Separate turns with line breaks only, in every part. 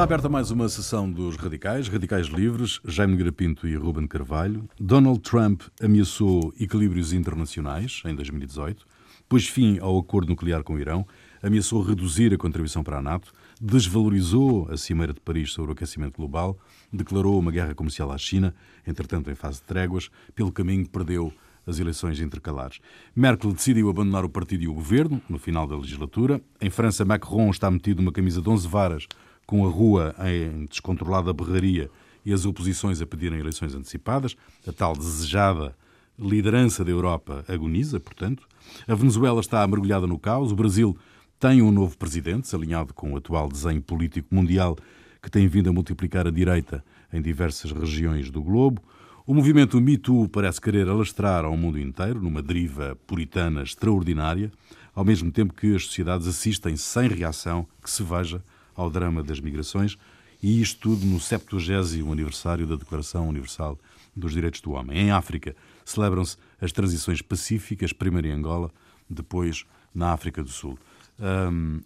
Está aberta mais uma sessão dos radicais, radicais livres, Jaime Grapinto e Ruben Carvalho. Donald Trump ameaçou equilíbrios internacionais em 2018, pôs fim ao acordo nuclear com o Irão, ameaçou reduzir a contribuição para a NATO, desvalorizou a Cimeira de Paris sobre o aquecimento global, declarou uma guerra comercial à China, entretanto em fase de tréguas, pelo caminho perdeu as eleições intercalares. Merkel decidiu abandonar o partido e o governo no final da legislatura. Em França, Macron está metido numa camisa de 11 varas, com a rua em descontrolada berraria e as oposições a pedirem eleições antecipadas. A tal desejada liderança da Europa agoniza, portanto. A Venezuela está mergulhada no caos. O Brasil tem um novo presidente, alinhado com o atual desenho político mundial que tem vindo a multiplicar a direita em diversas regiões do globo. O movimento Me Too parece querer alastrar ao mundo inteiro numa deriva puritana extraordinária, ao mesmo tempo que as sociedades assistem sem reação que se veja ao drama das migrações, e isto tudo no 70 aniversário da Declaração Universal dos Direitos do Homem. Em África celebram-se as transições pacíficas, primeiro em Angola, depois na África do Sul.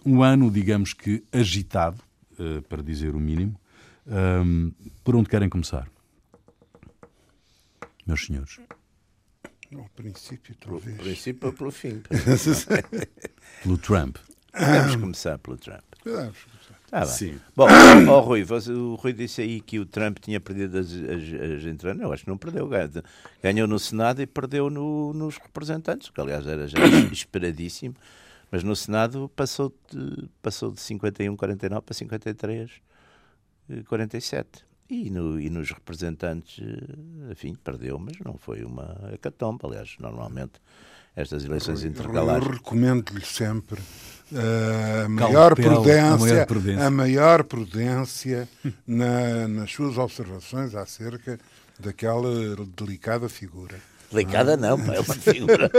Um ano, digamos que agitado, eh, para dizer o mínimo. Por onde querem começar? meus senhores?
No princípio, talvez.
Pelo princípio ou pelo fim?
pelo Trump.
Vamos começar pelo Trump.
Podemos
Ah,
Sim.
Bom, oh, Rui, você, o Rui disse aí que o Trump tinha perdido as, as, as entradas. Eu acho que não perdeu. Ganhou no Senado e perdeu no, nos representantes, que aliás era já esperadíssimo. Mas no Senado passou de, passou de 51, 49 para 53, 47. E, no, e nos representantes, eh, enfim, perdeu, mas não foi uma hecatombe. Aliás, normalmente estas eleições intercalares.
Eu recomendo-lhe sempre uh, a, maior prudência, a maior prudência, a maior prudência na, nas suas observações acerca daquela delicada figura.
Delicada não, pá, é uma figura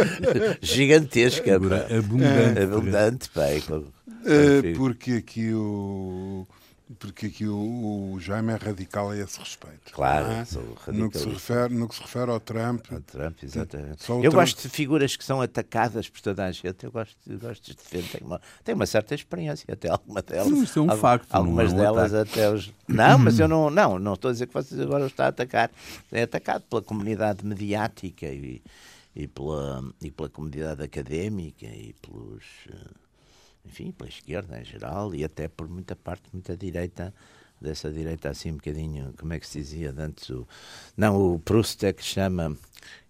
gigantesca.
Figura abundante.
abundante, pá.
Uh, porque aqui o porque aqui o, o, Jaime é radical a esse respeito.
Claro,
é? no, que se refere, no que se refere ao Trump.
Ao Trump, exatamente. eu Trump... gosto de figuras que são atacadas por toda a gente. Eu gosto, eu gosto de defender. Tenho uma, tenho uma certa experiência, até alguma delas.
Sim, isso é um
algumas,
facto.
Algumas
é
um delas
ataque.
até os. Não, mas eu não, não, não estou a dizer que vocês agora está a atacar. É atacado pela comunidade mediática e, e, pela, e pela comunidade académica e pelos. Uh, enfim, pela esquerda em geral e até por muita parte, muita direita, dessa direita assim um bocadinho, como é que se dizia antes? O, não, o Proust é que chama,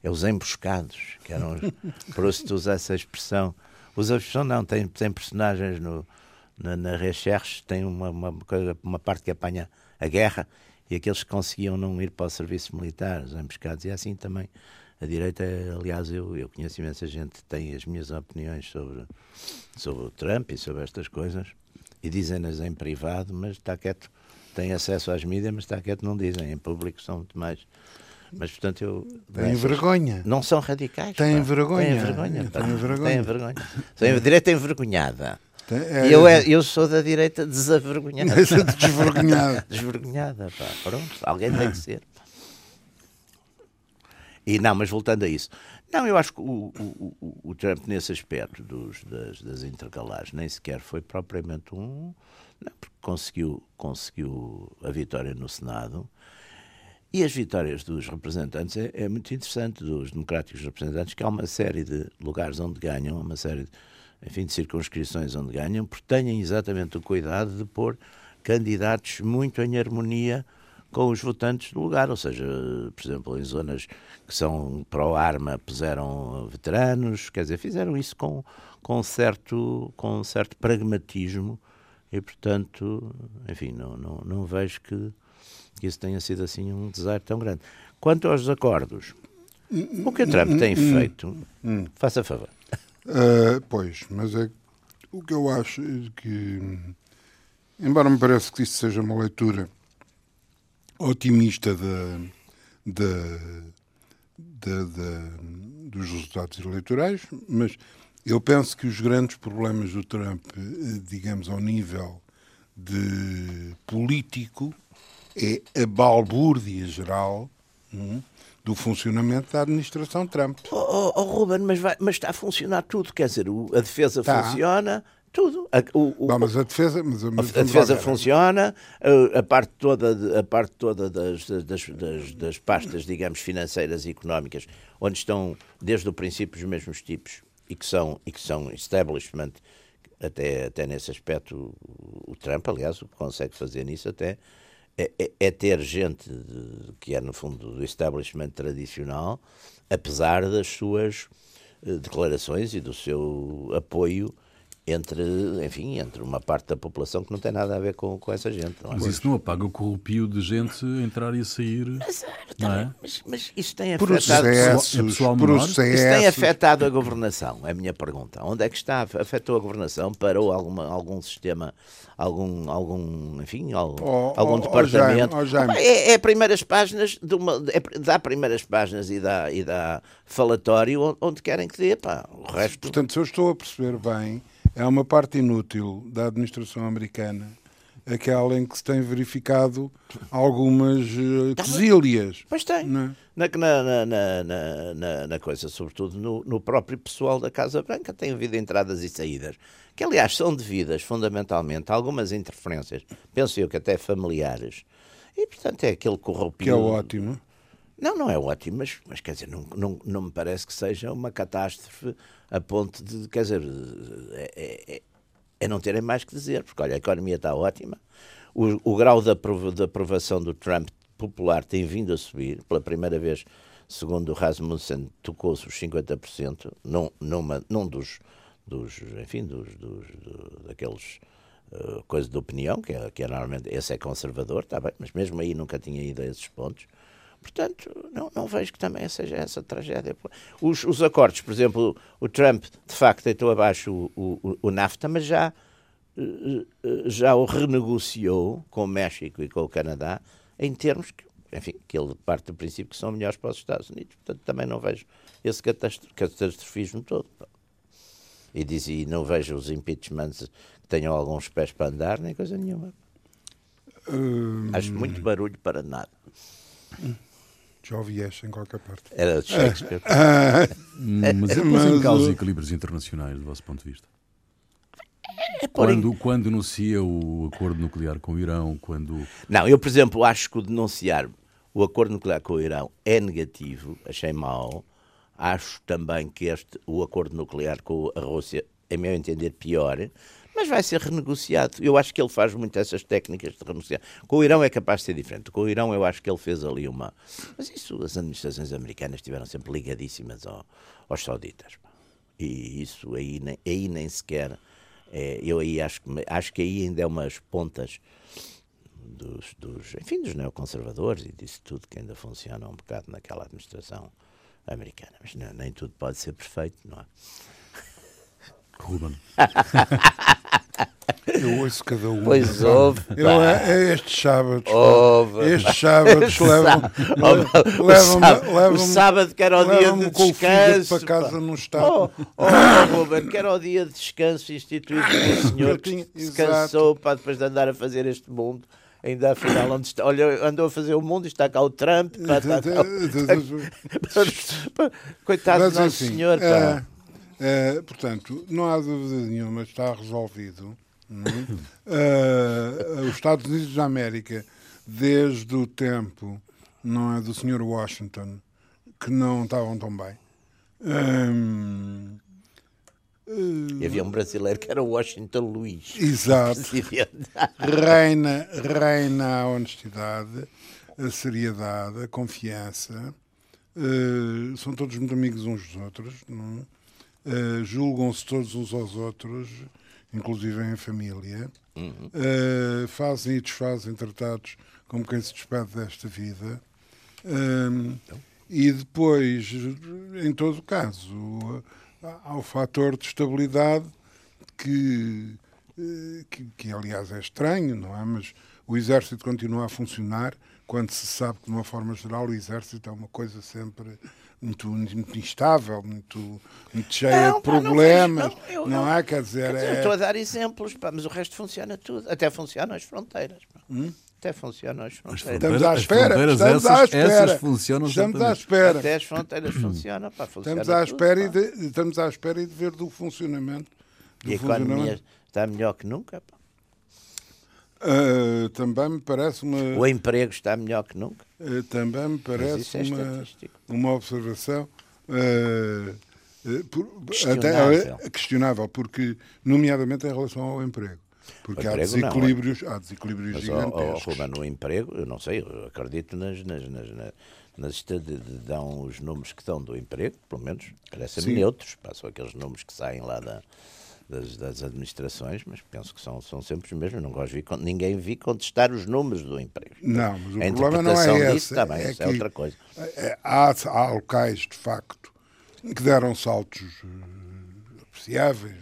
é os emboscados, que eram, Proust usa essa expressão, usa a expressão não, tem, tem personagens no, na, na Recherche, tem uma, uma, coisa, uma parte que apanha a guerra e aqueles que conseguiam não ir para o serviço militar, os emboscados, e assim também a direita, aliás, eu, eu conheço imensa gente que tem as minhas opiniões sobre, sobre o Trump e sobre estas coisas e dizem-nas em privado, mas está quieto, tem acesso às mídias, mas está quieto, não dizem. Em público são muito mais. Mas, portanto, eu.
Têm vergonha.
Não são radicais.
Têm vergonha.
Têm vergonha. Pá.
Têm vergonha.
Têm vergonha. A direita envergonhada.
Tem,
é, eu, é, eu sou da direita desavergonhada.
Desvergonhada.
Desvergonhada, pá. Pronto, alguém tem que ser. E não, mas voltando a isso. Não, eu acho que o, o, o Trump, nesse aspecto dos, das, das intercalares, nem sequer foi propriamente um. Não, porque conseguiu, conseguiu a vitória no Senado. E as vitórias dos representantes é, é, muito interessante, dos democráticos representantes, que há uma série de lugares onde ganham, uma série de, enfim, de circunscrições onde ganham, porque têm exatamente o cuidado de pôr candidatos muito em harmonia com os votantes do lugar, ou seja, por exemplo, em zonas que são pró-arma puseram veteranos, quer dizer, fizeram isso com, com, certo, com certo pragmatismo e, portanto, enfim, não, não, não vejo que, que isso tenha sido assim um desastre tão grande. Quanto aos acordos, o que o Trump tem feito, faça favor.
Uh, pois, mas é o que eu acho é que, embora me pareça que isso seja uma leitura otimista da, da, da, dos resultados eleitorais, mas eu penso que os grandes problemas do Trump, eh, digamos, ao nível de político, é a balbúrdia geral hum, do funcionamento da administração Trump.
Oh, oh, oh Ruben, mas, vai, mas está a funcionar tudo, quer dizer, a defesa
Tá.
funciona, Tudo. A, o, o,
Não, mas a defesa, mas, mas
a defesa funciona, a, a, parte toda, a parte toda das, das, das, das, pastas, digamos, financeiras e económicas, onde estão desde o princípio os mesmos tipos e que são, e que são establishment, até, até nesse aspecto o, o Trump, aliás, o que consegue fazer nisso até é, é, é ter gente de, que é, no fundo, do establishment tradicional, apesar das suas eh, declarações e do seu apoio entre, enfim, entre uma parte da população que não tem nada a ver com, com essa gente.
É? Mas isso não apaga o corrupio de gente entrar e sair.
Mas, não é? mas, mas isso tem
afetado processos,
é processos. Isso tem afetado a governação, é a minha pergunta. Onde é que está? Afetou a governação? Parou alguma, algum sistema, algum, algum enfim, algum, oh, algum oh, departamento? Oh, Jaime, é, é primeiras páginas, de uma, é, dá primeiras páginas e dá, e dá falatório onde querem que dê. Pá. O resto...
Portanto, se eu estou a perceber bem é uma parte inútil da administração americana aquela em que se tem verificado algumas uh, quesílias.
Pois tem. É? Na, na, na, na, coisa, sobretudo no, no, próprio pessoal da Casa Branca, tem havido entradas e saídas, que aliás são devidas fundamentalmente a algumas interferências, penso eu que até familiares, e portanto é aquele corrupio.
Que é ótimo.
Não, não é ótimo, mas, mas quer dizer, não, não, não me parece que seja uma catástrofe a ponto de, quer dizer, é, é, é não terem mais que dizer, porque olha, a economia está ótima, o, o grau de aprovação do Trump popular tem vindo a subir, pela primeira vez, segundo o Rasmussen, tocou-se os 50%, num, numa, num dos, dos enfim, dos, dos do, daqueles coisas de opinião, que é, que é normalmente, esse é conservador, está bem, mas mesmo aí nunca tinha ido a esses pontos. Portanto, não, não vejo que também seja essa tragédia. Os, os acordos, por exemplo, o Trump de facto deitou abaixo o, o, o NAFTA, mas já, eh, já o renegociou com o México e com o Canadá em termos que, enfim, que ele parte do princípio que são melhores para os Estados Unidos. Portanto, também não vejo esse catastrofismo todo. E, diz, e não vejo os impeachments que tenham alguns pés para andar, nem coisa nenhuma. Hum... Acho muito barulho para nada.
Já ouvi esta em qualquer parte.
Era de Shakespeare.
mas é pôs em causa equilíbrios internacionais, do vosso ponto de vista? É quando, quando denuncia o acordo nuclear com o Irão, quando...
Não, eu, por exemplo, acho que o denunciar o acordo nuclear com o Irão é negativo, achei mau. Acho também que este, o acordo nuclear com a Rússia, é meu entender, pior mas vai ser renegociado. Eu acho que ele faz muito essas técnicas de renegociar. Com o Irão é capaz de ser diferente. Com o Irão eu acho que ele fez ali uma. Mas isso, as administrações americanas estiveram sempre ligadíssimas ao, aos sauditas. E isso aí, aí nem sequer. É, eu aí acho acho que aí ainda é umas pontas dos, dos, enfim, dos neoconservadores e disso tudo que ainda funciona um bocado naquela administração americana. Mas não, nem tudo pode ser perfeito, não é?
Ruben.
Eu ouço cada um.
Pois houve.
Eu, é, é estes sábados. Houve. Estes sábados levam. levam,
levam, o sábado que era o dia de descanso.
para casa não está. Oh,
oh, oh, Ruben, que era o dia de descanso instituído pelo senhor que se cansou para depois de andar a fazer este mundo ainda afinal onde está, olha, andou a fazer o mundo e está cá o Trump. Pá, está cá o... Coitado do nosso assim, senhor. Pá. É,
é, portanto, não há dúvida nenhuma, está resolvido. uh, os Estados Unidos da América, desde o tempo não é, do Sr. Washington, que não estavam tão bem. Um,
uh, e havia um brasileiro que era Washington Luiz.
Exato. reina, reina a honestidade, a seriedade, a confiança. Uh, são todos muito amigos uns dos outros. Não? Uh, julgam-se todos uns aos outros, inclusive em família, uhum. uh, fazem e desfazem tratados como quem se despede desta vida. Uh, e depois, em todo caso, há o fator de estabilidade que, que, que, aliás é estranho, não é? Mas o exército continua a funcionar quando se sabe que, de uma forma geral, o exército é uma coisa sempre muito, muito instável, muito, muito cheia não, de problemas. Não, vejo, não, não, há, quer dizer. Quer dizer
é... Estou a dar exemplos, pá, mas o resto funciona tudo. Até funcionam as fronteiras. Hum? Até funcionam as fronteiras.
Estamos à espera. Estamos à espera.
Essas funcionam
estamos à espera.
Até as fronteiras funcionam. Pá,
funciona estamos, à espera tudo, e de, estamos à espera e de ver do funcionamento
E a economia está melhor que nunca?
Uh, também me parece uma.
O emprego está melhor que nunca?
Uh, também me parece é uma, uma observação. Uh, por, questionável. Até, questionável, porque, nomeadamente em relação ao emprego. Porque há desequilíbrios, não, há desequilíbrios mas, gigantescos.
Oh, oh, no emprego, eu não sei, eu acredito nas, nas, nas, nas dão os números que dão do emprego, pelo menos parecem-me neutros, passam aqueles números que saem lá da, das, das, administrações, mas penso que são, são sempre os mesmos. Não gosto de ver, ninguém vi contestar os números do emprego.
Não, mas o a problema não é esse.
Também, é, isso é outra coisa.
É, há, há locais, de facto, que deram saltos uh, apreciáveis,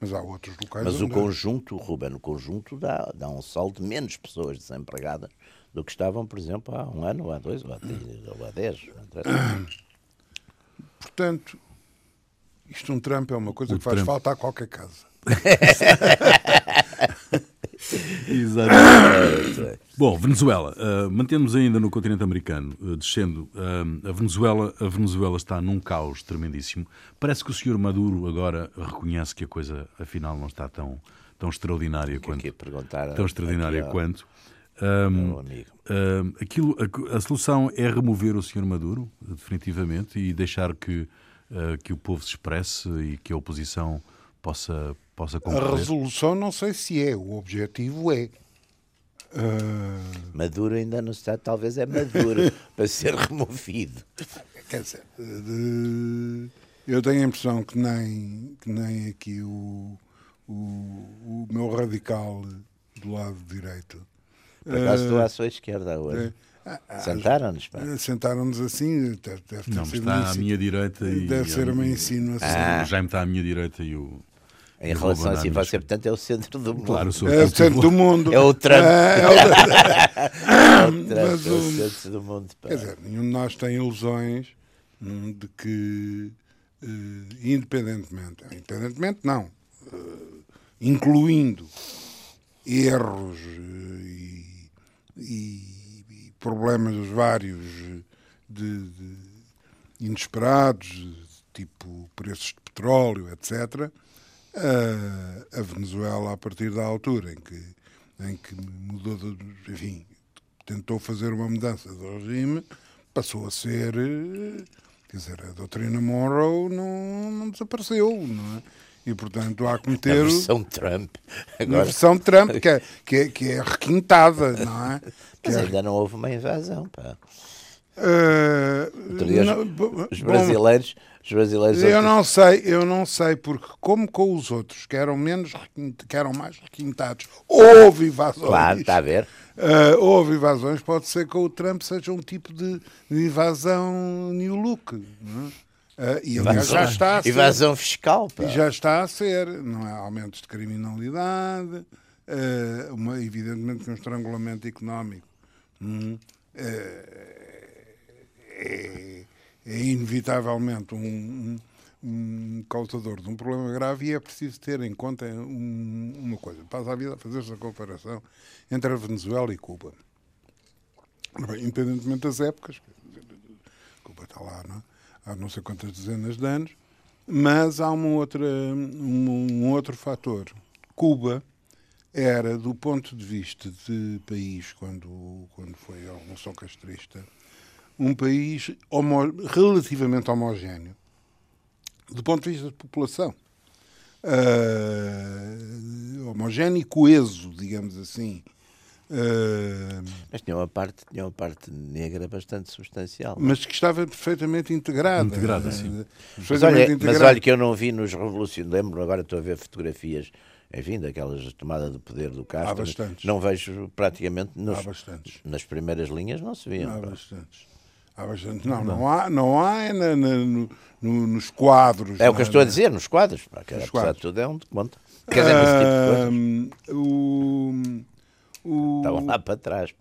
mas há outros locais.
Mas o conjunto, Ruben, o conjunto dá, dá um salto de menos pessoas desempregadas do que estavam, por exemplo, há um ano, ou há dois, ou há, ou há dez.
Portanto, isto um Trump é uma coisa o que faz Trump. falta a qualquer casa.
Exatamente. Bom, Venezuela. Uh, mantemos ainda no continente americano, uh, descendo. Uh, a, Venezuela, a Venezuela está num caos tremendíssimo. Parece que o senhor Maduro agora reconhece que a coisa, afinal, não está tão, tão extraordinária quanto. tão extraordinária quanto. Um, um, aquilo, a, a, solução é remover o senhor Maduro, definitivamente, e deixar que, uh, que o povo se expresse e que a oposição possa, possa concorrer.
A resolução não sei se é, o objetivo é.
Uh... Maduro ainda não está, talvez é maduro para ser removido.
Quer dizer, de... eu tenho a impressão que nem, que nem aqui o, o, o meu radical do lado direito
por acaso estou à sua esquerda hoje. Ah, Sentaram-nos?
Sentaram-nos assim, deve,
deve Não, está à minha direita e.
Deve ser uma insinuação.
Ah. O Jaime está à minha direita e o.
Em relação a si, você, portanto, é o centro do mundo.
Claro, sou
é o centro do mundo.
É o Trump. É, é o, é o Trump, é o centro do mundo.
Pá. Quer dizer, nenhum de nós tem ilusões hum, de que, uh, independentemente, independentemente não, uh, incluindo erros uh, e problemas vários de, de inesperados, tipo preços de petróleo, etc., a, a, Venezuela, a partir da altura em que, em que mudou, de, enfim, tentou fazer uma mudança do regime, passou a ser. Quer dizer, a doutrina Monroe não, não desapareceu, não é? E, portanto, há que meter. A
versão Trump.
Agora... A versão Trump, que é, que é, que é requintada, não é?
Mas é... ainda não houve uma invasão, pá.
Uh,
dia, não, os, brasileiros, bom, os brasileiros.
Eu não sei, eu não sei, porque como com os outros que eram menos que eram mais requintados, houve invasões.
Claro, está a ver.
Uh, houve invasões, pode ser que o Trump seja um tipo de, de invasão new look. Não é? Uh, e aliás, já está a ser.
Evasão fiscal. Pá.
E já está a ser. Não é? Aumentos de criminalidade, uh, uma, evidentemente que um estrangulamento económico hum, é, é, é, inevitavelmente um, um, um, causador de um problema grave e é preciso ter em conta um, uma coisa. Passa a vida a fazer essa comparação entre a Venezuela e Cuba. Bem, independentemente das épocas, Cuba está lá, não é? Há não sei quantas dezenas de anos, mas há uma outra, um, um outro fator. Cuba era, do ponto de vista de país, quando, quando foi a Revolução Castrista, um país homo, relativamente homogéneo, do ponto de vista de população. Uh, homogéneo e coeso, digamos assim.
Uh, mas tinha uma, parte, tinha uma parte negra bastante substancial.
É? Mas que estava perfeitamente integrada.
Integrada, sim.
Mas olha, integrada. mas olha que eu não vi nos revolucionários. Lembro, agora estou a ver fotografias, enfim, daquelas tomada de poder do Castro. Há
bastantes.
Não vejo praticamente. Nos,
há bastantes.
Nas primeiras linhas não se viam.
Há bastantes. Há bastante. Não, não, não há, não há é na, na, no, no, nos quadros.
É o que eu estou a dizer, nos quadros. Pá, que, nos quadros. tudo é um conta. Quer dizer, nesse tipo de
coisas. O
o... Estavam lá para trás.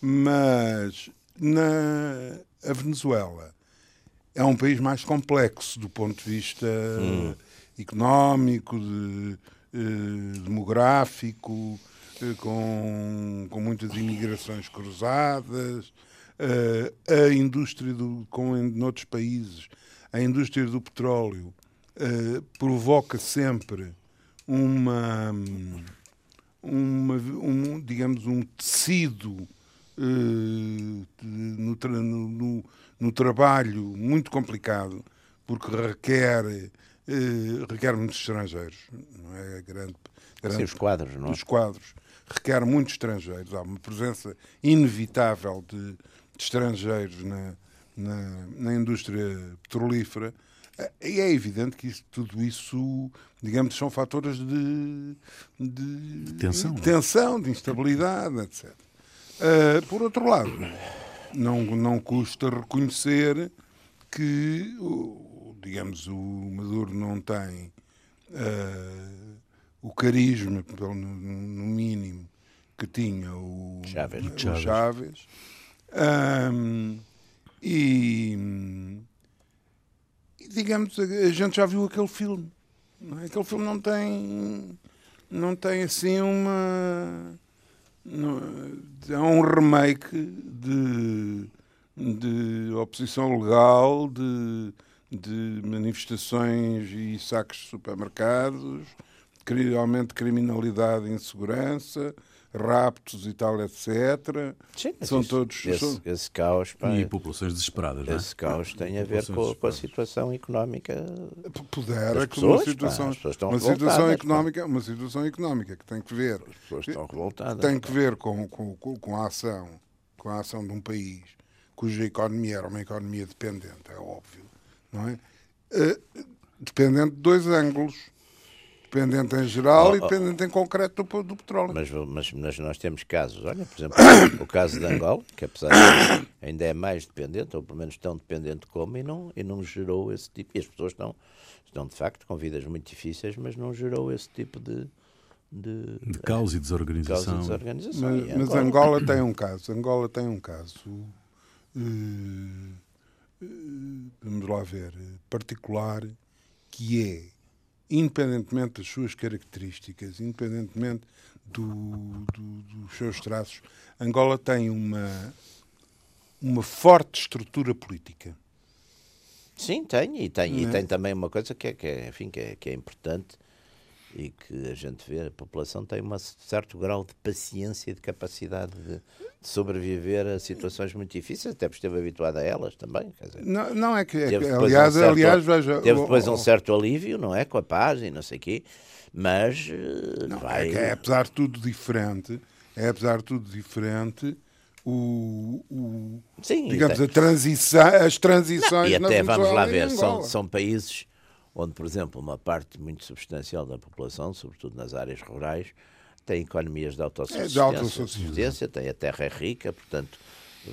Mas na a Venezuela é um país mais complexo do ponto de vista hum. económico, de, eh, demográfico, eh, com, com muitas imigrações cruzadas. Eh, a indústria, do, como em noutros países, a indústria do petróleo provoca sempre uma, uma um, digamos, um tecido uh, no, no, no, trabalho muito complicado, porque requer, uh, requer muitos estrangeiros. Não é? grande,
grande, Sim, os quadros, não é?
Os quadros requer muitos estrangeiros. Há uma presença inevitável de, de estrangeiros na, na, na indústria petrolífera e é evidente que isso, tudo isso, digamos, são fatores de, de,
de tensão,
de, é? tensão, de instabilidade, etc. Uh, ah, por outro lado, não, não custa reconhecer que, digamos, o Maduro não tem uh, o carisma, pelo, no, no, mínimo, que tinha o
Chávez.
O. Chávez. Um, e digamos, a gente já viu aquele filme. É? Aquele filme não tem. Não tem assim uma. Não, é um remake de, de oposição legal, de, de manifestações e saques de supermercados, aumento de criminalidade e insegurança raptos e tal, etc.
Sim, São isso, todos. Esse, são... esse caos.
Pá, e populações desesperadas.
É? Esse caos tem a ver com, com, a situação económica.
Pudera que uma situação, pá, uma situação económica, uma situação económica que tem que ver.
As pessoas estão revoltadas.
Tem que ver com, com, com a ação, com a ação de um país cuja economia era uma economia dependente, é óbvio, não é? Uh, dependente de dois ângulos dependente em geral oh, oh, e dependente em concreto do, do petróleo.
Mas, mas, mas, nós temos casos, olha, por exemplo, o caso de Angola, que apesar de ainda é mais dependente, ou pelo menos tão dependente como, e não, e não gerou esse tipo. E as pessoas estão, estão de facto com vidas muito difíceis, mas não gerou esse tipo de. De,
de caos e desorganização.
Caos e desorganização. Mas,
e mas Angola tem um caso. Angola tem um caso. Uh, uh, vamos lá ver. Particular, que é independentemente das suas características, independentemente do, do, dos seus traços, Angola tem uma, uma forte estrutura política.
Sim, tem, e tem, e é? tem também uma coisa que é, que é, enfim, que é, que é importante e que a gente vê, a população tem um certo grau de paciência e de capacidade de, de sobreviver a situações muito difíceis, até porque esteve habituado a elas também. Dizer,
não, não é que, é que aliás, um certo, aliás, veja,
teve depois um certo alívio, não é? Com a paz e não sei o quê, mas
eh, não, vai... é, que é apesar de tudo diferente, é apesar de tudo diferente. O, o Sim, digamos, a transição, as transições.
Não, e até vamos lá ver, são, são países onde, por exemplo, uma parte muito substancial da população, sobretudo nas áreas rurais, tem economias de autossuficiência, é, de autossuficiência tem a terra é rica, portanto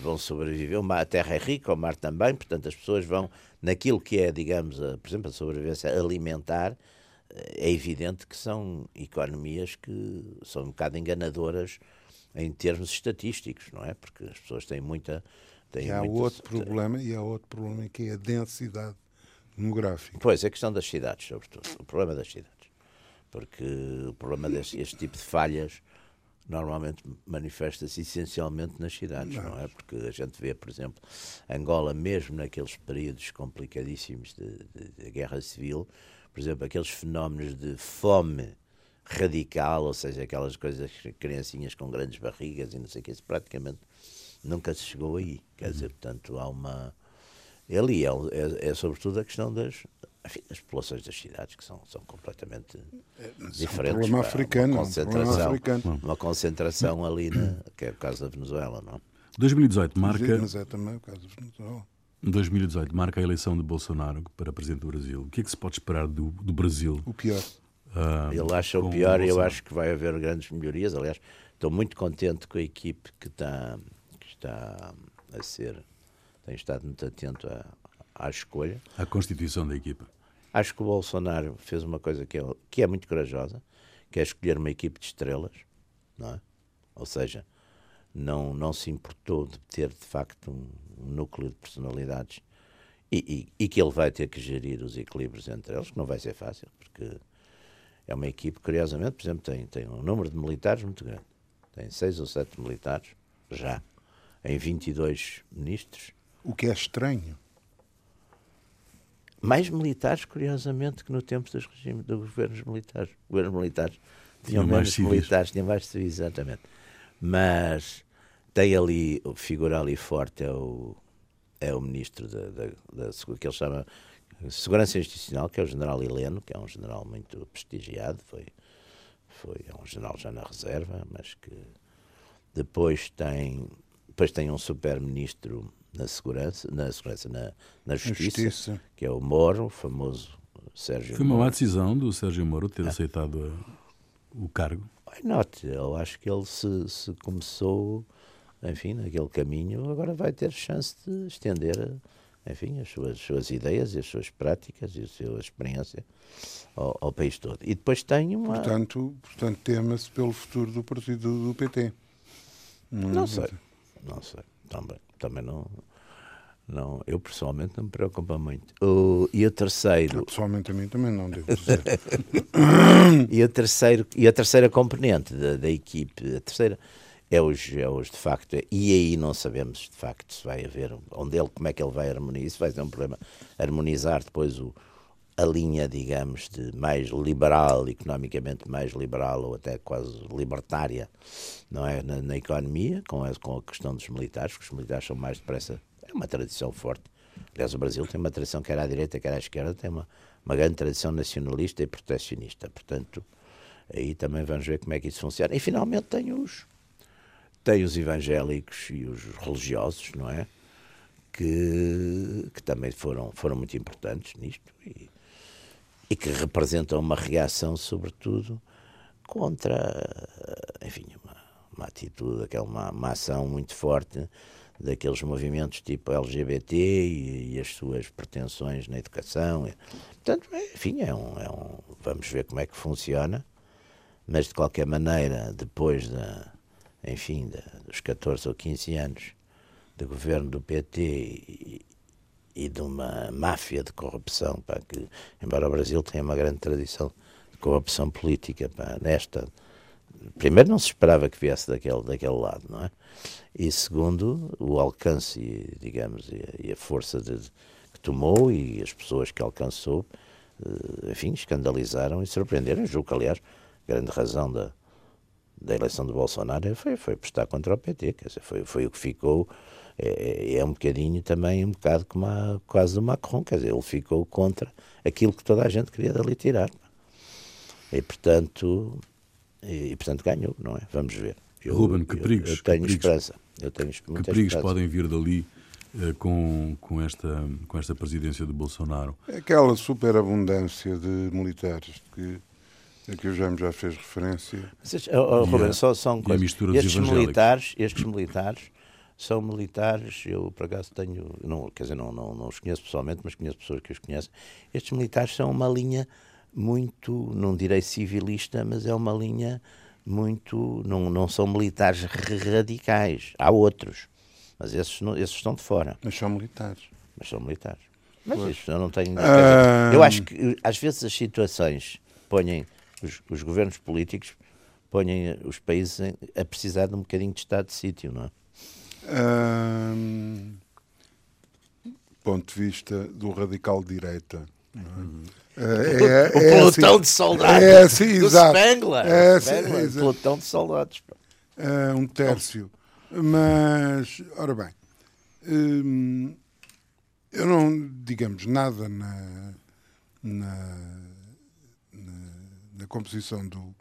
vão sobreviver. A terra é rica, o mar também, portanto as pessoas vão naquilo que é, digamos, a, por exemplo, a sobrevivência alimentar. É evidente que são economias que são um bocado enganadoras em termos estatísticos, não é? Porque as pessoas têm muita. Têm
e há
muita,
outro problema, e há outro problema que é a densidade demográfico.
Pois, a questão das cidades, sobretudo. O problema das cidades. Porque o problema deste este tipo de falhas normalmente manifesta-se essencialmente nas cidades, não. não. é? Porque a gente vê, por exemplo, Angola, mesmo naqueles períodos complicadíssimos de, de, de guerra civil, por exemplo, aqueles fenómenos de fome radical, ou seja, aquelas coisas, criancinhas com grandes barrigas e não sei o que, isso praticamente nunca se chegou aí. Quer dizer, portanto, há uma ali é, é, é, sobretudo a questão das, enfim, das populações das cidades, que são, são completamente é, diferentes. Um
problema africano.
Uma concentração,
um africano.
Uma concentração ali, na, que é o caso da Venezuela, não
2018 marca.
Mas é também o caso da Venezuela.
2018 marca a eleição de Bolsonaro para presidente do Brasil. O que é que se pode esperar do, do Brasil?
O pior.
Uh, Ele acha o pior e eu acho que vai haver grandes melhorias. Aliás, estou muito contente com a equipe que está, que está a ser tem estado muito atento à, à escolha.
À constituição da equipa.
Acho que o Bolsonaro fez uma coisa que é, que é muito corajosa, que é escolher uma equipe de estrelas, não é? Ou seja, não, não se importou de ter de facto um, núcleo de personalidades e, e, e, que ele vai ter que gerir os equilíbrios entre eles, que não vai ser fácil, porque é uma equipe, curiosamente, por exemplo, tem, tem um número de militares muito grande. Tem seis ou sete militares, já, em 22 ministros,
o que é estranho.
mais militares, curiosamente, que no tempo dos regimes dos governos militares. Governos militares tinham
mais
menos
civis.
militares, tinham mais civis, exatamente. Mas tem ali, o figura ali forte é o, é o ministro da, da, da Segu- que ele chama Segurança Institucional, que é o general Heleno, que é um general muito prestigiado, foi, foi é um general já na reserva, mas que depois tem, depois tem um super-ministro na segurança, na segurança, na, na justiça,
Justiça.
que é o Moro, o famoso Sérgio
Foi uma
Moro.
má decisão do Sérgio Moro ter aceitado a- o cargo.
Why not? Eu acho que ele se, se começou, enfim, naquele caminho, agora vai ter chance de estender, enfim, as suas, suas ideias as suas práticas e a sua experiência ao, ao país todo. E depois tem uma...
Portanto, portanto tema-se pelo futuro do partido do PT.
Não sei, não sei. Também, também não, não. Eu pessoalmente não me preocupa muito. O, e o terceiro,
Pessoalmente a mim também não, devo dizer.
e o terceiro e a terceira componente da, da equipe, a terceira é os, é os de facto, e aí não sabemos de facto se vai haver onde ele, como é que ele vai harmonizar, isso vai ser um problema harmonizar depois o a linha, digamos, de mais liberal, economicamente mais liberal ou até quase libertária, não é, na, na economia, com a, com a questão dos militares, porque os militares são mais depressa, é uma tradição forte. Aliás, o Brasil tem uma tradição, quer à direita, quer à esquerda, tem uma, uma grande tradição nacionalista e protecionista. Portanto, aí também vamos ver como é que isso funciona. E finalmente tem os, tem os evangélicos e os religiosos, não é? Que, que também foram, foram muito importantes nisto e, e que representam uma reação, sobretudo, contra, enfim, uma, uma atitude, uma, uma ação muito forte daqueles movimentos tipo LGBT e, e as suas pretensões na educação. Portanto, enfim, é um, é um, vamos ver como é que funciona, mas de qualquer maneira, depois da, enfim, da, dos 14 ou 15 anos de governo do PT e, e de uma máfia de corrupção, pá, que, embora o Brasil tenha uma grande tradição de corrupção política, pá, nesta, primeiro não se esperava que viesse daquele, daquele lado, não é? E segundo, o alcance, e, digamos, e a, força de, que tomou e as pessoas que alcançou, eh, enfim, escandalizaram e surpreenderam. Julgo que, aliás, grande razão da, da eleição de Bolsonaro foi, foi prestar contra o PT, quer dizer, foi, foi o que ficou, é, é um bocadinho também, um bocado como a, quase o Macron, quer dizer, ele ficou contra aquilo que toda a gente queria dali tirar. E portanto, e, e, portanto ganhou, não é? Vamos ver. Eu,
Ruben, que
eu-
perigos,
Eu, tenho
perigos-
esperança. Eu tenho
Que perigos
esperança.
podem vir dali eh, com, com, esta, com esta presidência de Bolsonaro?
É Aquela superabundância de militares que, a que o Jaime já fez referência.
Vocês, oh, oh, Ruben,
a-
só, só uma
a
coisa. estes militares, estes militares são militares, eu por acaso tenho, não, quer dizer, não, não, não os conheço pessoalmente, mas conheço pessoas que os conhecem. Estes militares são uma linha muito, não direi civilista, mas é uma linha muito, não, não são militares radicais. Há outros, mas esses, não- esses estão de fora
Mas são militares.
mas são militares. Mas isso eu não tenho.
Ah.
dizer, Eu acho que às vezes as situações põem os, os governos políticos põem os países a precisar de um bocadinho de estado de sítio, não é?
Ponto de vista do radical direita. é? É-
o
é
pelotão
assim-
de soldados
É assim,
do
exato.
Spengler.
É assim,
Spengler,
exato.
pelotão de soldados.
é um tércio. Mas, ora bem, hum, eu não, digamos, nada na, na, na, na composição do,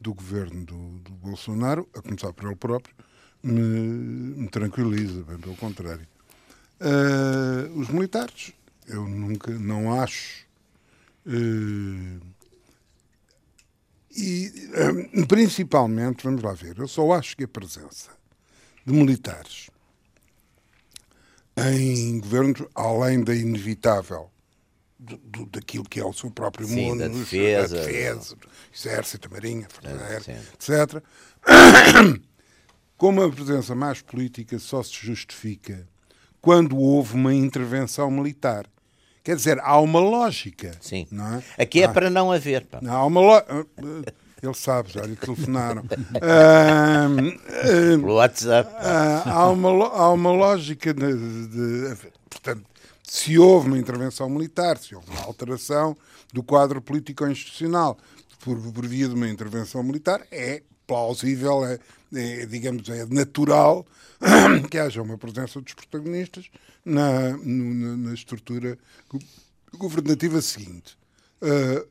do governo do, do Bolsonaro, a começar por ele próprio, me, me tranquiliza, bem pelo contrário. Ah, os militares, eu nunca, não acho. eh, e eh, principalmente, vamos lá ver, eu só acho que a presença de militares em governos, além da inevitável do, do- daquilo que é o seu próprio
Sim,
mundo,
da defesa.
da defesa, exército, marinha, força
É,
etc. Como a presença mais política só se justifica quando houve uma intervenção militar. Quer dizer, há uma lógica.
Sim.
Não é?
Aqui é
Há-
para não haver. pá.
há uma lógica. Ele sabe, já lhe telefonaram. Ahm,
Pelo WhatsApp.
ah, há, uma, há uma lógica de, de- portanto, se houve uma intervenção militar, se houve uma alteração do quadro político-institucional por, por via de uma intervenção militar, é plausível, é, é, digamos, é natural que haja uma presença dos protagonistas na, na, na estrutura governativa seguinte. Uh,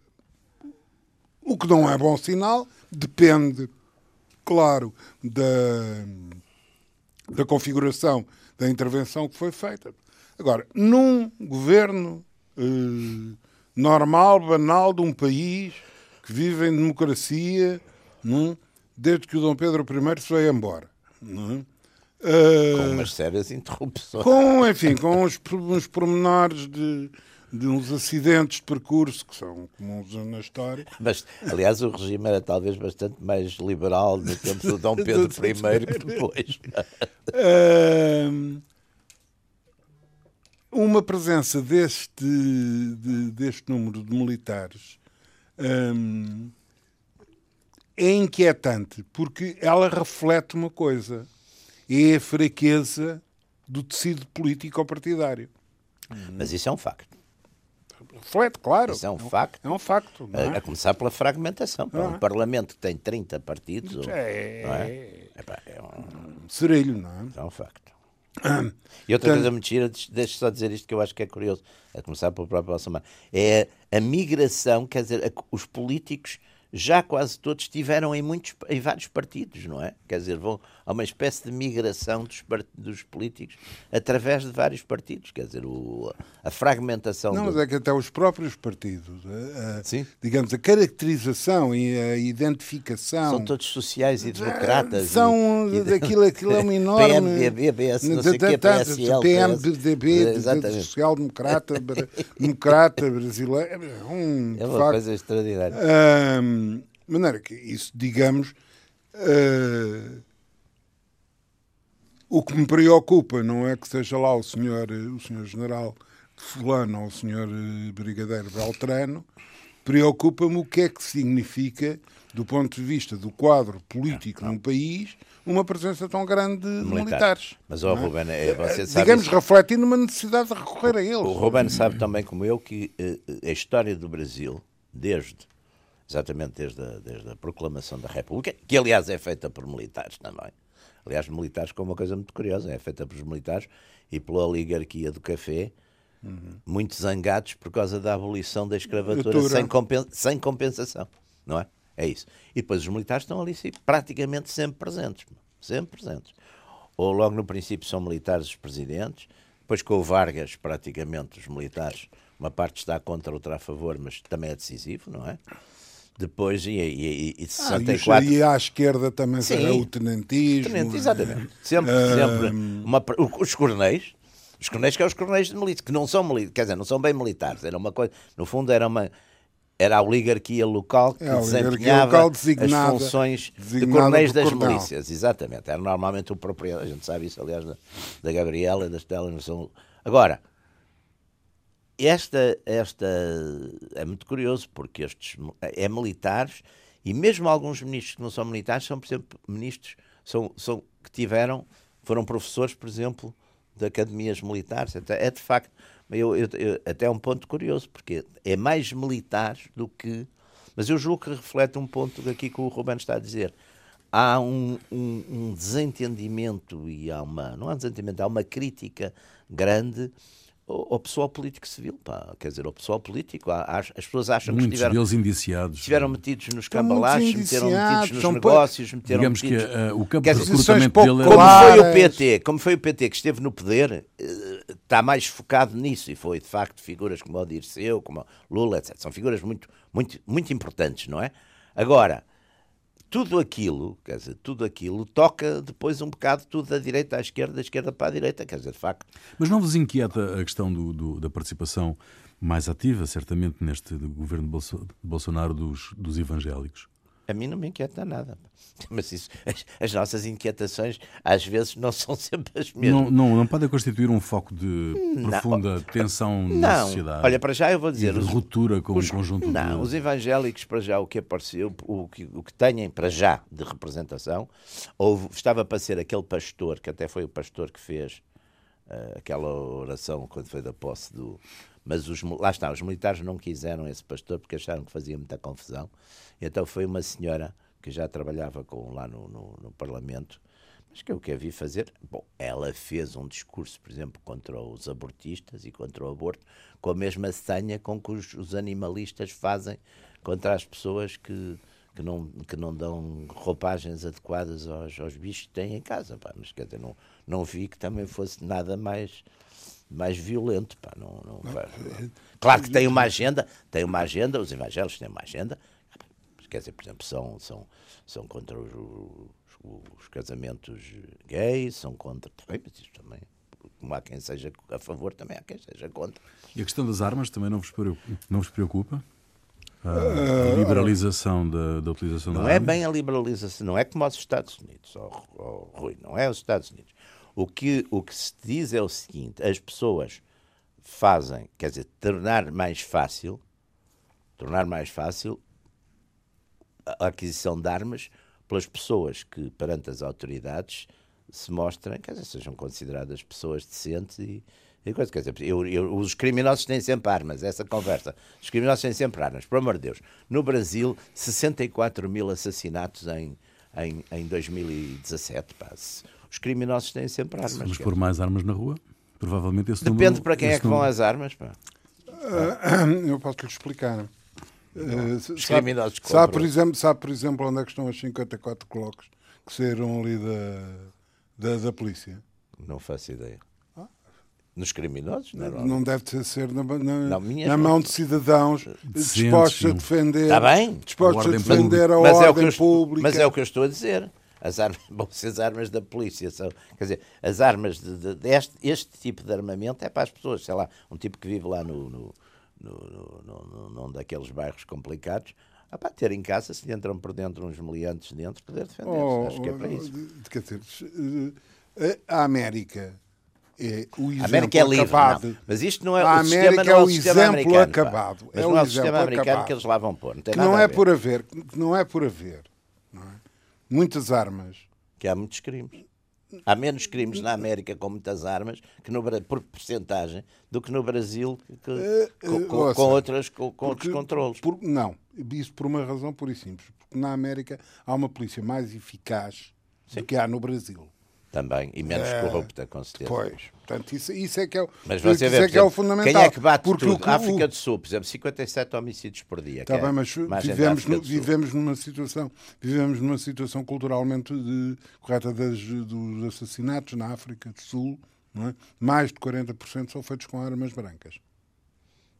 o que não é bom sinal depende, claro, da, da configuração da intervenção que foi feita. Agora, num governo uh, normal, banal, de um país que vive em democracia, num, desde que o Dom Pedro I se veio embora. Não é?
Uh, com umas sérias interrupções.
Com, enfim, com uns, uns pormenores de, de uns acidentes de percurso que são comuns na história.
Mas, aliás, o regime era talvez bastante mais liberal no tempo do Dom Pedro I que depois.
Uh, uma presença deste, de, deste número de militares um, é inquietante porque ela reflete uma coisa é a fraqueza do tecido político partidário.
Mas isso é um facto.
Reflete, claro.
Isso é um facto.
É um facto.
É? A, começar pela fragmentação. Para um é? Parlamento que tem 30 partidos. É,
ou, é? é, um serelho, não é?
É um facto. E outra coisa mentira, deixa só dizer isto que eu acho que é curioso, a começar pelo próprio Bolsonaro, é a migração, quer dizer, os políticos já quase todos estiveram em, muitos, em vários partidos, não é? Quer dizer, vão a uma espécie de migração dos, dos políticos através de vários partidos, quer dizer, o, a fragmentação.
Não, do... mas é que até os próprios partidos, a, a, digamos, a caracterização e a identificação.
São todos sociais e democratas.
São, e... aquilo, aquilo é uma enorme.
PMDB, BS, não sei PSL.
PMDB, social-democrata, democrata brasileiro. É um,
é uma coisa extraordinária.
de maneira que isso, digamos. Uh, o que me preocupa não é que seja lá o senhor, o senhor general fulano ou o senhor eh, brigadeiro Beltrano, preocupa-me o que é que significa, do ponto de vista do quadro político num país, uma presença tão grande de Militar. militares.
Mas, oh, é? Ruben, eh, você
sabe Digamos, isso... refletindo uma necessidade de recorrer a eles. O
Ruben sabe também, como eu, que a história do Brasil, desde exatamente desde a, desde a proclamação da República, que aliás é feita por militares também, aliás, militares com uma coisa muito curiosa, é feita pelos militares e pela oligarquia do café, uhum. muito zangados por causa da abolição da escravatura sem, compen sem compensação, não é? É isso. E depois os militares estão ali sim, praticamente sempre presentes, sempre presentes. Ou logo no princípio são militares os presidentes, depois com o Vargas, praticamente os militares, uma parte está contra, outra a favor, mas também é decisivo, não é? Depois, e, e, e 64... Ah,
e à esquerda também Sim. será o tenentismo.
Tenente, exatamente. Sempre, uh... sempre uma, os coronéis, os coronéis que são os coronéis de milícia, que não são militares, quer dizer, não são bem militares, era uma coisa, no fundo era uma era a oligarquia local que é, desempenhava local as funções de coronéis das milícias, exatamente. Era normalmente o proprietário, a gente sabe isso, aliás, da, da Gabriela e da Estela. Agora, esta, esta é muito curioso, porque estes é militares e mesmo alguns ministros que não são militares são, por exemplo, ministros são, são, que tiveram, foram professores, por exemplo, de academias militares. É de facto, eu, eu, eu, até um ponto curioso, porque é mais militares do que. Mas eu julgo que reflete um ponto daqui que o Ruben está a dizer. Há um, um, um desentendimento e há uma. Não há desentendimento, há uma crítica grande ao pessoal político civil, pá. quer dizer, ao pessoal político. As pessoas acham
Muitos
que estiveram,
deles indiciados.
estiveram metidos nos cambalaches, meteram metidos nos negócios, meteram
Digamos
metidos...
que uh, o campo de recrutamento dele...
Como foi o PT, como foi o PT que esteve no poder, uh, está mais focado nisso e foi, de facto, figuras como o Dirceu, como o Lula, etc. São figuras muito, muito, muito importantes, não é? Agora, tudo aquilo, quer dizer, tudo aquilo toca depois um bocado tudo da direita à esquerda, da esquerda para a direita, quer dizer, de facto.
Mas não vos inquieta a questão do, do, da participação mais ativa, certamente, neste governo de Bolsonaro dos, dos evangélicos?
A mim não me inquieta nada. Mas isso, as, as, nossas inquietações às vezes não são sempre as mesmas.
Não, não, não podem constituir um foco de não. profunda tensão não. na sociedade.
Olha, para já eu vou dizer.
de ruptura com os, um conjunto
Não,
de...
os evangélicos, para já, o que apareceu, o que, o que têm para já de representação, houve, estava para ser aquele pastor, que até foi o pastor que fez aquela oração quando foi da posse do. Mas os, lá está, os militares não quiseram esse pastor porque acharam que fazia muita confusão. Então foi uma senhora que já trabalhava com, lá no, no, no Parlamento, mas que eu quero vir fazer. Bom, ela fez um discurso, por exemplo, contra os abortistas e contra o aborto, com a mesma senha com que os, os animalistas fazem contra as pessoas que, que, não, que não dão roupagens adequadas aos, aos bichos que têm em casa. Pá. Mas quer dizer, não, não vi que também fosse nada mais mais violento. Pá, não, não, é, claro que tem uma agenda, tem uma agenda, os evangélicos têm uma agenda, quer dizer, por exemplo, são, são, são contra os, os, os casamentos gays, são contra. Também, mas isto também. Como há quem seja a favor, também há quem seja contra.
E a questão das armas também não vos preocupa? Não vos preocupa? A liberalização da, da utilização
não
da
é
arma?
bem a liberalização, não é como aos Estados Unidos, oh, oh, Rui, não é os Estados Unidos. O que, o que se diz é o seguinte: as pessoas fazem, quer dizer, tornar mais fácil, tornar mais fácil a aquisição de armas pelas pessoas que, perante as autoridades, se mostrem, quer dizer, sejam consideradas pessoas decentes e, e coisa. Quer dizer, eu, eu, os criminosos têm sempre armas, essa conversa. Os criminosos têm sempre armas, por amor de Deus. No Brasil, 64 mil assassinatos em, em, em 2017. Pá. Os criminosos têm sempre armas.
Vamos pôr mais armas na rua? Provavelmente esse
Depende
número,
para quem é que
número...
vão as armas. Pá.
Uh, eu posso lhe explicar.
Uh, Os criminosos
sabe, sabe, por exemplo, sabe, por exemplo, onde é que estão os 54 clocos que saíram ali da, da, da polícia?
Não faço ideia. Nos criminosos? Não,
não, não deve ser na, na, não, na mão de cidadãos dispostos a defender,
Está bem?
dispostos a defender a
mas
ordem
é
pública.
Mas é o que eu estou a dizer. As armas, bom, se as armas da polícia são. Quer dizer, as armas de, de, de este, este, tipo de armamento é para as pessoas. Sei lá, um tipo que vive lá no, no, no, no, num daqueles bairros complicados. Ah, pá, ter em casa, se entram por dentro uns meliantes dentro, poder defender-se. Oh, Acho que é para isso.
Quer dizer, a América é o exemplo
a América é livre,
acabado.
Não. Mas isto não é
a
o
América
sistema, não é
o, exemplo
americano.
acabado.
Mas
é
não
o
é o sistema americano
acabado.
que eles lá vão pôr. Não,
que não é por haver, não é por haver, é? muitas armas.
Que há muitos crimes. Há menos crimes na América com muitas armas que no, por porcentagem do que no Brasil que,
Uh,
com,
uh,
com,
ouça,
com outras, com, com outros controles.
por- não, isso por uma razão pura e simples. Porque na América há uma polícia mais eficaz do que há no Brasil.
Também, e menos
É,
corrupta, com certeza.
Pois, portanto, isso, isso é que é, o-
Mas
isso
você
é
vê, por
que é o fundamental.
quem é que bate
porque
tudo?
o
África do Sul, por exemplo, 57 homicídios por dia.
Está
é
bem, mas vivemos, no- vivemos numa situação, vivemos numa situação culturalmente de- correta das, dos assassinatos na África do Sul. É? Mais de 40% são feitos com armas brancas.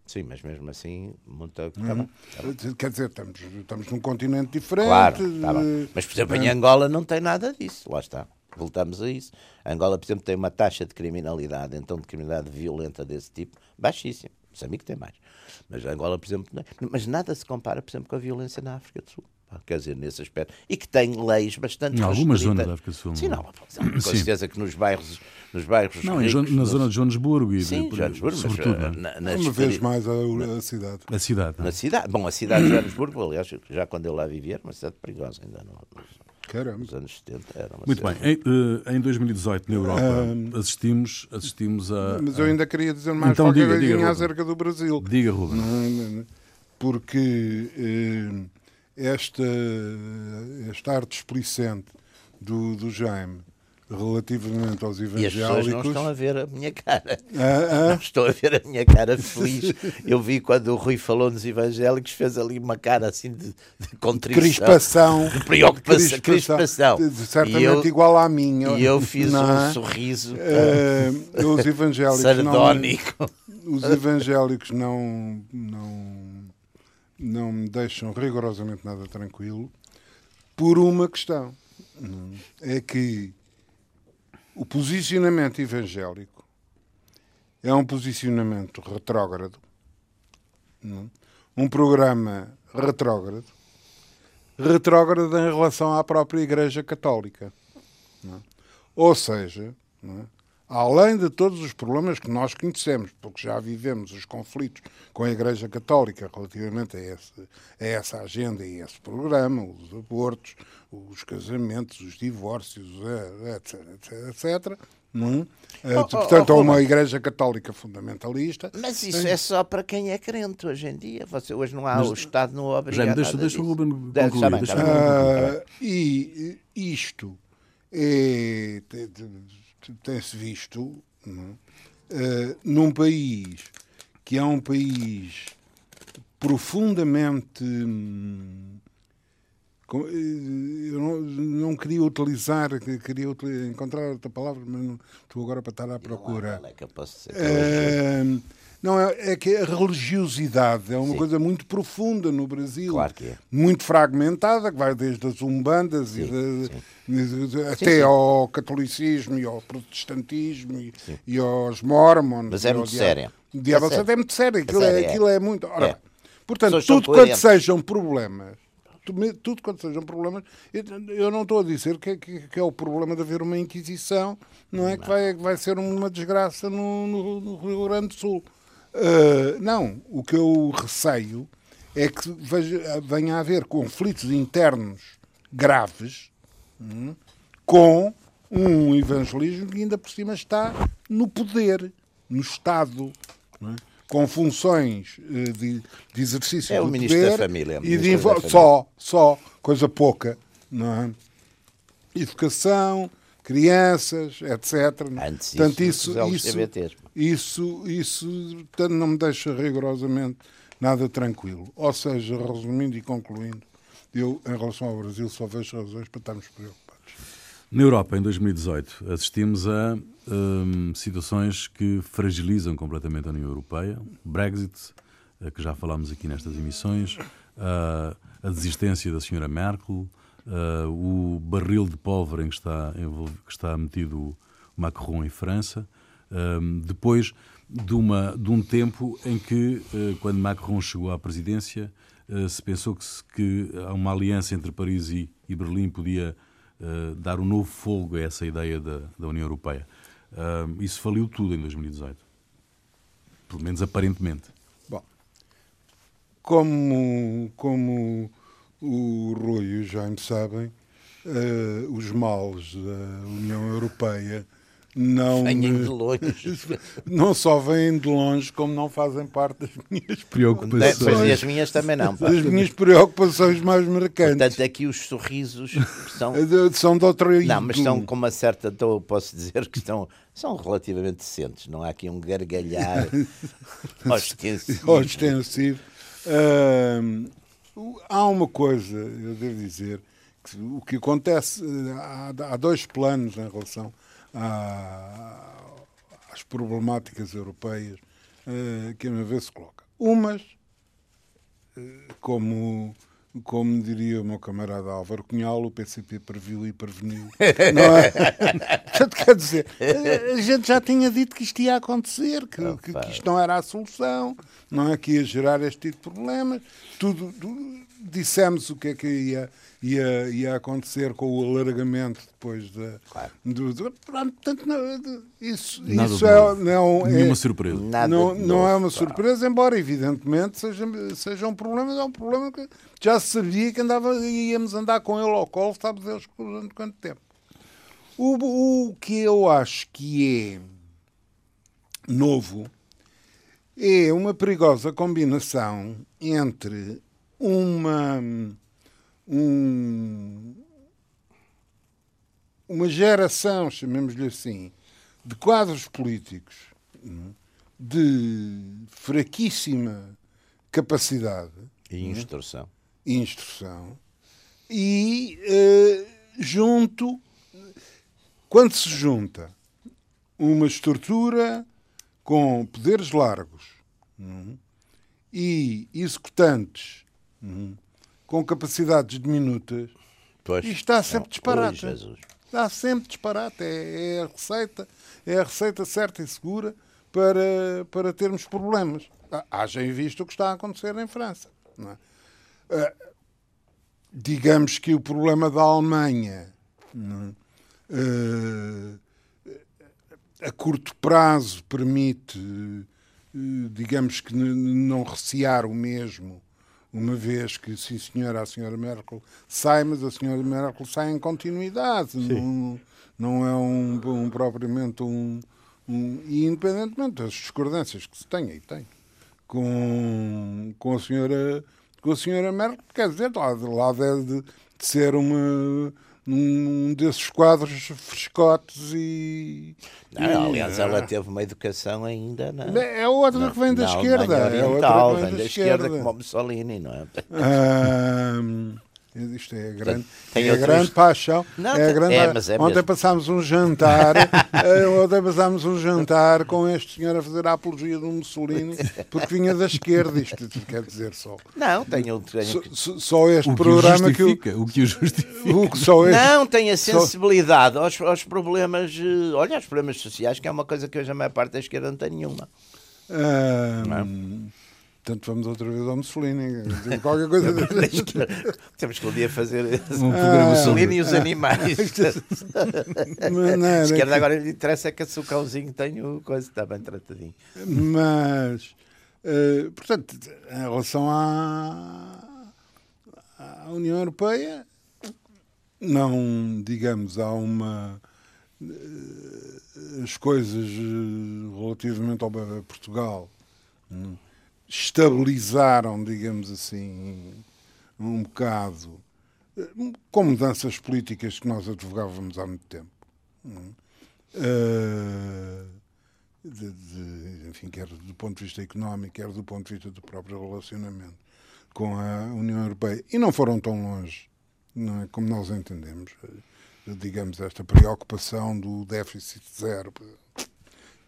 Sim, mas mesmo assim, muita.
Uhum.
Tá tá.
Quer dizer, estamos, estamos num continente diferente.
Claro, tá. Mas, por exemplo, em Angola não tem nada disso. Lá está. Voltamos a isso. Angola, por exemplo, tem uma taxa de criminalidade, então de criminalidade violenta desse tipo, baixíssima. Moçambique tem mais. Mas Angola, por exemplo, não é. Mas nada se compara, por exemplo, com a violência na África do Sul. Quer dizer, nesse aspecto. E que tem leis bastante
Em algumas zonas da África do Sul,
Sim,
não
não.
é?
exemplo, Com
Sim.
certeza que nos bairros, nos bairros
Não,
ricos,
na zona de Joanesburgo e
Sim,
de,
Joanesburgo, mas,
sobretudo,
eh,
não é?
na- nas
Uma vez mais a, a cidade.
a cidade. não é?
na cidade. Bom, a cidade de Joanesburgo, aliás, já quando eu lá vivia, era uma cidade perigosa ainda nos,
Caramba.
nos anos 70. Era uma
Muito bem, em, eh, em 2018 na Europa assistimos, assistimos a.
Mas eu ainda queria dizer mais
Então,
qualquer
diga, diga,
coisinha
Ruben.
acerca do Brasil.
Diga, Ruben.
Não é? Porque eh, esta, esta arte explicente do, do Jaime relativamente aos
E as pessoas não
evangélicos.
estão a ver a minha cara.
Ah,
Não estou a ver a minha cara feliz. Eu vi quando o Rui falou nos evangélicos, fez ali uma cara assim de, de contrição.
crispação.
De preocupação. Crispação.
de- certamente
eu-
igual à minha.
E eu fiz
não
um
é?
sorriso
Eh, os evangélicos
sardónico.
não, os evangélicos não, não, não me deixam rigorosamente nada tranquilo por uma questão. É que o posicionamento evangélico é um posicionamento retrógrado, é? um programa retrógrado, retrógrado em relação à própria Igreja Católica. é? Ou seja, não é? Além de todos os problemas que nós conhecemos, porque já vivemos os conflitos com a Igreja Católica relativamente a, esse, a essa agenda e esse programa, os abortos, os casamentos, os divórcios, eh, etc, etc, etc, Não é? Oh, portanto, oh, oh, uma igreja católica fundamentalista.
Mas isso é só para quem é crente hoje em dia. Você, hoje não há, mas, o Estado não obriga
já deixa, deixa o Ruben concluir. Deixa
uh, e isto é, tem-se visto uh, num país que é um país profundamente hum, eh, eu não, não queria utilizar, queria encontrar outra palavra, mas não, estou agora para estar à procura. É, não, é, é, que a religiosidade é uma Sim. coisa muito profunda no Brasil.
Claro que é.
Muito fragmentada, que vai desde as umbandas sim, e de, até sim, ao catolicismo e ao protestantismo e, e aos mormons.
Mas é muito séria.
Diabo, é, é muito sério. Aquilo é, aquilo é muito. Ora, é. Portanto, tudo quanto sejam problemas tudo quanto sejam problemas. Eu não estou a dizer que, que, que, é o problema de haver uma Inquisição, não é? Não. Que, vai, vai ser uma desgraça no, no, no Rio Grande do Sul. Uh, não, o que eu receio é que veja, venha a haver conflitos internos graves hum, com um evangelismo que ainda por cima está no poder, no Estado. É? com funções eh, de, de exercício
é
do
o ministro
poder
da família, é
e de só só coisa pouca não é? educação crianças etc
Antes portanto isso isso
isso, isso portanto, não me deixa rigorosamente nada tranquilo ou seja resumindo e concluindo eu em relação ao Brasil só vejo razões para estarmos preocupados
na Europa, em 2018, assistimos a um, situações que fragilizam completamente a União Europeia. Brexit, eh, que já falámos aqui nestas emissões, uh, a desistência da senhora Merkel, uh, o barril de pólvora em que está, que está metido Macron em França. Depois de, uma, de um tempo em que, uh, quando Macron chegou à presidência, se pensou que, que uma aliança entre Paris e, e Berlim podia dar um novo fogo a essa ideia da, da União Europeia. Isso faliu tudo em 2018. Pelo menos aparentemente.
Bom, como, como o Rui e o Jaime sabem, os males da União Europeia não
vêm de longe.
não só vêm de longe, como não fazem parte das minhas preocupações.
Pois e as minhas também não.
Pá. Das minhas preocupações mais marcantes.
Portanto, aqui os sorrisos são.
são de outra
Não, mas são com uma certa. Então, posso dizer que estão, são relativamente decentes. Não há aqui um gargalhar ostensivo.
ostensivo. Uh, há uma coisa, eu devo dizer, que o que acontece. Há, há dois planos em relação às problemáticas europeias uh, que a meu ver se coloca. Umas, uh, como, como diria o meu camarada Álvaro Cunhal, o PCP previu e preveniu. Não é? Portanto, quer dizer, a gente já tinha dito que isto ia acontecer, que, que, que isto não era a solução, não é que ia gerar este tipo de problemas. Tudo, tudo dissemos o que é que ia ia, ia acontecer com o alargamento depois da. Claro. Do, do, portanto, não, isso, Nada isso é, não
é. Nenhuma surpresa.
Nada não, não é uma surpresa, embora evidentemente seja, seja um problema, é um problema que já se sabia que andava, íamos andar com ele ao colo, sabe Deus durante quanto tempo. O, o que eu acho que é novo é uma perigosa combinação entre uma um, uma geração, chamemos-lhe assim, de quadros políticos é? de fraquíssima capacidade
e é? instrução.
E instrução. E uh, junto, quando se junta uma estrutura com poderes largos é? e executantes com capacidades diminutas, pois, e está sempre não, disparate. está sempre disparate. É, é, a receita, é a receita certa e segura para, para termos problemas. Haja em vista o que está a acontecer em França. É? Uh, digamos que o problema da Alemanha uh, a curto prazo permite, uh, digamos que não recear o mesmo uma vez que, sim senhora, a senhora Merkel sai, mas a senhora Merkel sai em continuidade. Não, não é um, um propriamente um, um, E independentemente das discordâncias que se tenha e tem com, com a senhora com a senhora Merkel, quer dizer, lá, lá deve de, de ser uma um desses quadros frescotes e.
Não, aliás, e, ela teve uma educação ainda. Na,
é outra
na,
que vem da esquerda.
É
outra
que vem, vem da, esquerda, esquerda como Mussolini, não é?
Isto é grande, tem é outros... grande paixão. Não, é grande é, mas é Ontem mesmo. passámos um jantar, eh, ontem passámos um jantar com este senhor a fazer a apologia do Mussolini, porque vinha da esquerda, isto quer dizer só.
Não, tenho. tenho...
Só, só este o que programa
que. O, o que o justifica. O,
só este... Não, tem a sensibilidade só... aos, aos problemas. Eh, olha, aos problemas sociais, que é uma coisa que hoje a maior parte da esquerda não tem nenhuma.
Ah, não é? Portanto, vamos outra vez ao Mussolini. Qualquer coisa.
Temos que um dia fazer um programa ah, Mussolini e os animais. Não, a esquerda agora lhe interessa é que o cãozinho tenha o coisa, está bem tratadinho.
Mas, uh, portanto, em relação à, à União Europeia, não, digamos, há uma. Uh, as coisas uh, relativamente ao Portugal. Hum, estabilizaram, digamos assim, um bocado, com mudanças políticas que nós advogávamos há muito tempo. Uh, de, de, enfim, quer do ponto de vista económico, quer do ponto de vista do próprio relacionamento com a União Europeia. E não foram tão longe, não é? como nós entendemos. Digamos, esta preocupação do déficit zero.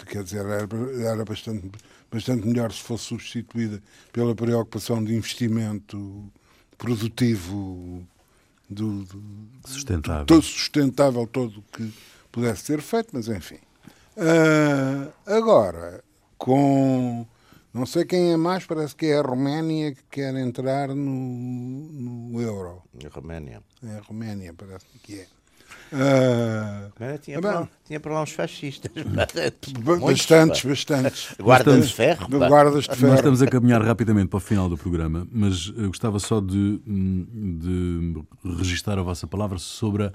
Quer dizer, era, era bastante bastante melhor se fosse substituída pela preocupação de investimento produtivo do, do
sustentável.
todo sustentável todo o que pudesse ser feito, mas enfim. Uh, agora, com não sei quem é mais, parece que é a Roménia que quer entrar no, no euro.
A Roménia.
É a Roménia, parece que é. Uh,
tinha, ah, para lá, tinha para lá uns fascistas.
bastantes, bastantes.
Guardas de ferro.
Guardas de ferro.
Nós estamos a caminhar rapidamente para o final do programa, mas eu gostava só de, de registar a vossa palavra sobre a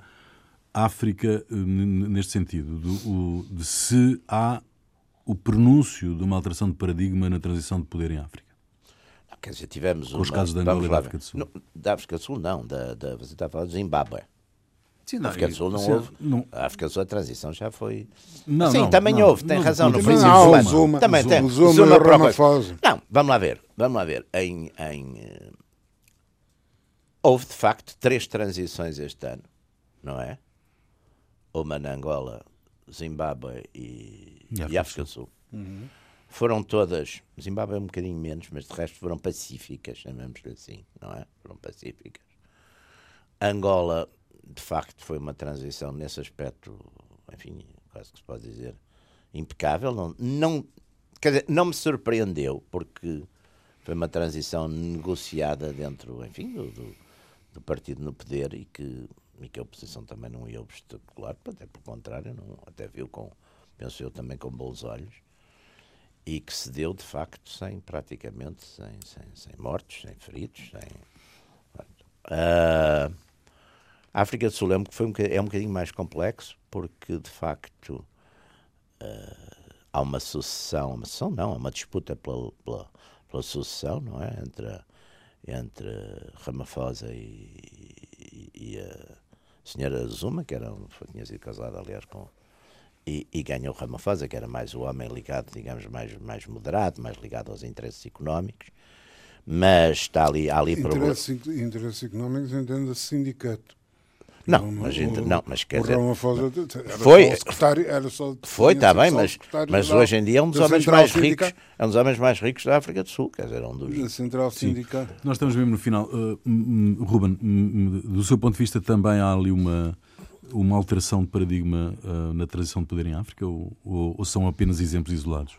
África neste sentido, do, de se há o pronúncio de uma alteração de paradigma na transição de poder em África.
Quer dizer, tivemos
Com os casos da Angola e da África do Sul.
Não, da África do Sul, não. Da, da, você está a falar do Zimbábue. Sim, não, a África do Sul não sim, houve. Não... A África do Sul a transição já foi.
Não,
Sim,
não,
também
não,
houve, tem razão no princípio.
Não, o Zuma, também Zuma, tem. Zuma, Zuma
Ramaphosa. Não, vamos lá ver. Vamos lá ver. Em, em, houve de facto três transições este ano, não é? Uma na Angola, Zimbábue e, e África, África do Sul. Uhum. Foram todas, Zimbábue é um bocadinho menos, mas de resto foram pacíficas, chamamos-lhe assim, não é? Foram pacíficas. Angola de facto foi uma transição nesse aspecto, enfim, quase que se pode dizer, impecável. Não, não, quer dizer, não me surpreendeu, porque foi uma transição negociada dentro, enfim, do, do, do partido no poder e que, e que a oposição também não ia obstacular, até pelo contrário, não, até viu com, penso eu, também com bons olhos. E que se deu, de facto, sem praticamente, sem, sem, sem mortos, sem feridos, sem... Uh, a África do Sul é um, foi um, é um bocadinho mais complexo, porque de facto uh, há uma sucessão, uma sucessão não, há uma disputa pela, pela, pela sucessão, não é? Entre, entre Ramaphosa e, e, e a senhora Zuma, que era, tinha sido casada, aliás, com. E, e ganhou Ramaphosa, que era mais o homem ligado, digamos, mais, mais moderado, mais ligado aos interesses económicos mas está ali, ali
interesses, interesses económicos entende-se sindicato.
Não, mas, o, não, mas quer dizer.
foi,
era só, foi, está bem, mas, mas hoje em dia é um dos homens mais ricos, é um dos homens mais ricos da África do Sul, quer dizer, é um dos.
Da Central Sindical.
Nós estamos mesmo no final. Uh, Ruben, do seu ponto de vista, também há ali uma, uma alteração de paradigma uh, na transição de poder em África ou, ou, ou são apenas exemplos isolados?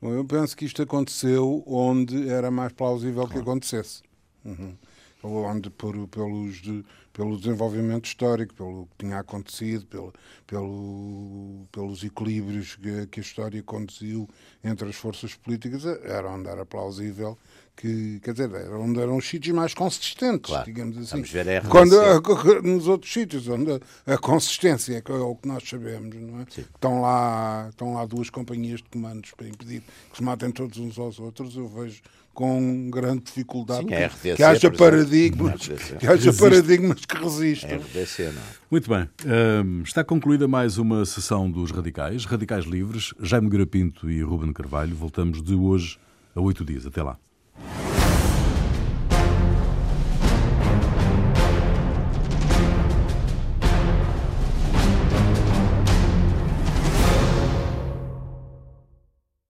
Bom, eu penso que isto aconteceu onde era mais plausível claro. que acontecesse. Uhum. Onde, por, pelos de, pelo desenvolvimento histórico, pelo que tinha acontecido, pelo, pelo, pelos equilíbrios que, que, a história conduziu entre as forças políticas, era onde era plausível que, quer dizer, era onde eram os sítios mais consistentes, claro. digamos assim.
Vamos ver a
Quando, a, nos outros sítios, onde a, a consistência é, é o que nós sabemos, não é? Estão lá, estão lá duas companhias de comandos para impedir que se matem todos uns aos outros, eu vejo com grande dificuldade
Sim, RDC,
que haja paradigmas que haja paradigmas que resistam.
RDC, não.
Muito bem. Um, está concluída mais uma sessão dos Radicais, Radicais Livres, Jaime Garapinto e Ruben Carvalho. Voltamos de hoje a oito dias. Até lá.